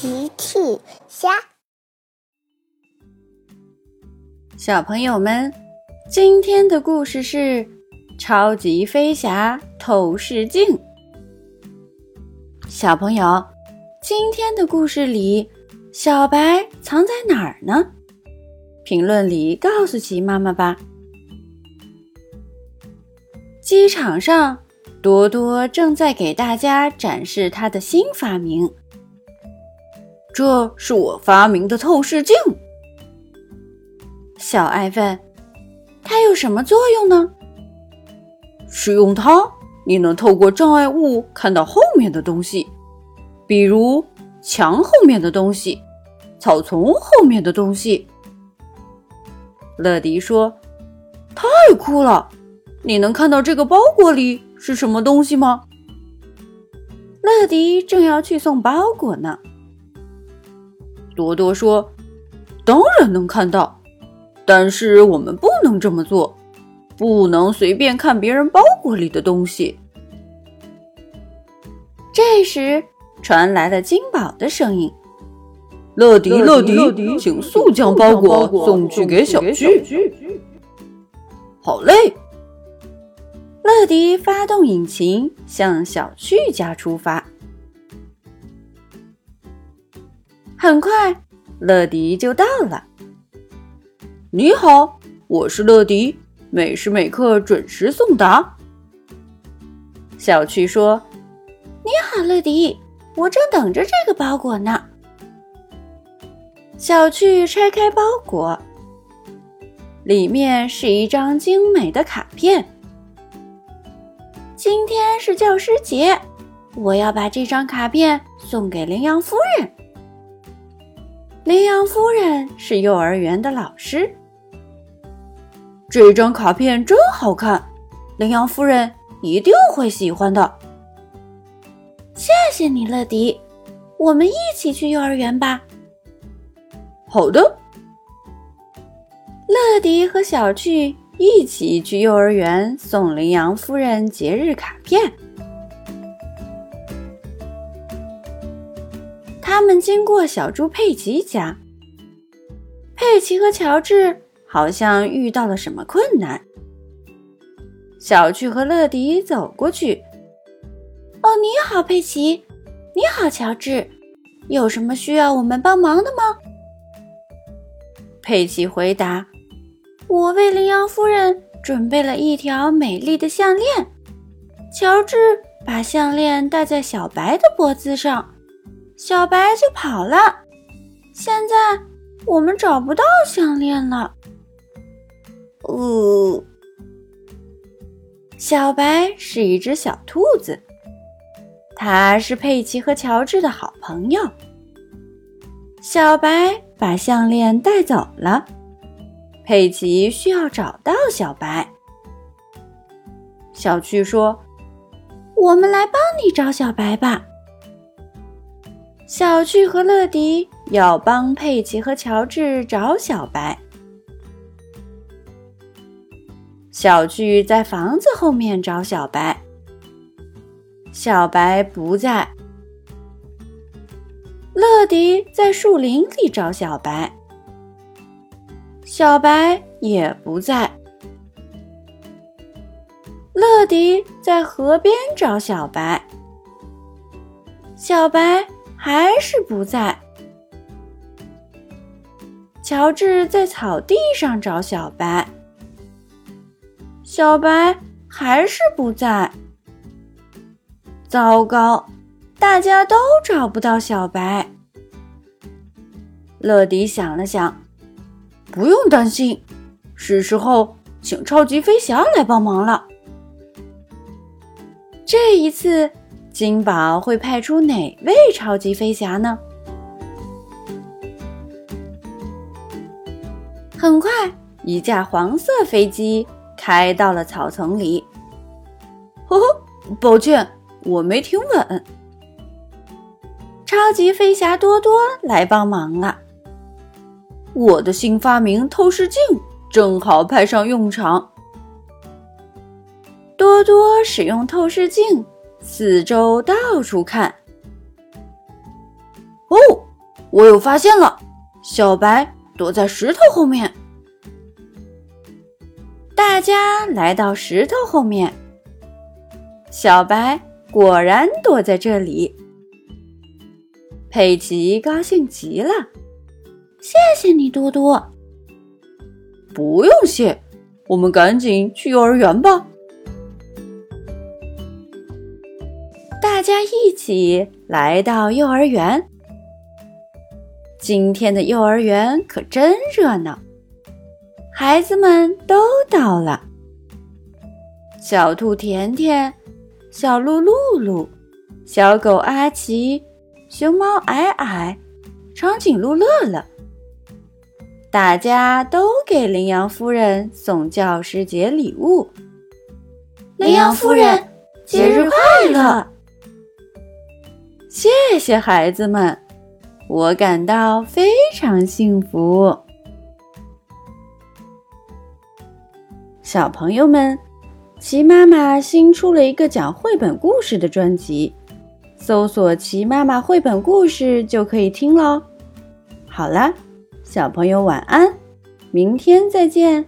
奇趣虾，小朋友们，今天的故事是《超级飞侠透视镜》。小朋友，今天的故事里，小白藏在哪儿呢？评论里告诉奇妈妈吧。机场上，多多正在给大家展示他的新发明。这是我发明的透视镜。小爱问：“它有什么作用呢？”使用它，你能透过障碍物看到后面的东西，比如墙后面的东西、草丛后面的东西。乐迪说：“太酷了！你能看到这个包裹里是什么东西吗？”乐迪正要去送包裹呢。多多说：“当然能看到，但是我们不能这么做，不能随便看别人包裹里的东西。”这时传来了金宝的声音：“乐迪，乐迪，乐迪请速将包裹送去给小巨。”好嘞！乐迪发动引擎，向小旭家出发。很快，乐迪就到了。你好，我是乐迪，每时每刻准时送达。小趣说：“你好，乐迪，我正等着这个包裹呢。”小趣拆开包裹，里面是一张精美的卡片。今天是教师节，我要把这张卡片送给羚羊夫人。羚羊夫人是幼儿园的老师。这张卡片真好看，羚羊夫人一定会喜欢的。谢谢你，乐迪。我们一起去幼儿园吧。好的。乐迪和小趣一起去幼儿园送羚羊夫人节日卡片。他们经过小猪佩奇家，佩奇和乔治好像遇到了什么困难。小趣和乐迪走过去。“哦，你好，佩奇！你好，乔治！有什么需要我们帮忙的吗？”佩奇回答：“我为羚羊夫人准备了一条美丽的项链。”乔治把项链戴在小白的脖子上。小白就跑了，现在我们找不到项链了。呜，小白是一只小兔子，它是佩奇和乔治的好朋友。小白把项链带走了，佩奇需要找到小白。小趣说：“我们来帮你找小白吧。”小巨和乐迪要帮佩奇和乔治找小白。小巨在房子后面找小白，小白不在。乐迪在树林里找小白，小白也不在。乐迪在河边找小白，小白。还是不在。乔治在草地上找小白，小白还是不在。糟糕，大家都找不到小白。乐迪想了想，不用担心，是时候请超级飞侠来帮忙了。这一次。金宝会派出哪位超级飞侠呢？很快，一架黄色飞机开到了草丛里。呵呵，抱歉，我没停稳。超级飞侠多多来帮忙了。我的新发明透视镜正好派上用场。多多使用透视镜。四周到处看，哦，我有发现了，小白躲在石头后面。大家来到石头后面，小白果然躲在这里。佩奇高兴极了，谢谢你，多多。不用谢，我们赶紧去幼儿园吧。家一起来到幼儿园。今天的幼儿园可真热闹，孩子们都到了。小兔甜甜、小鹿露露、小狗阿奇、熊猫矮矮、长颈鹿乐乐，大家都给羚羊夫人送教师节礼物。羚羊夫人，节日快乐！谢谢孩子们，我感到非常幸福。小朋友们，齐妈妈新出了一个讲绘本故事的专辑，搜索“齐妈妈绘本故事”就可以听喽。好啦，小朋友晚安，明天再见。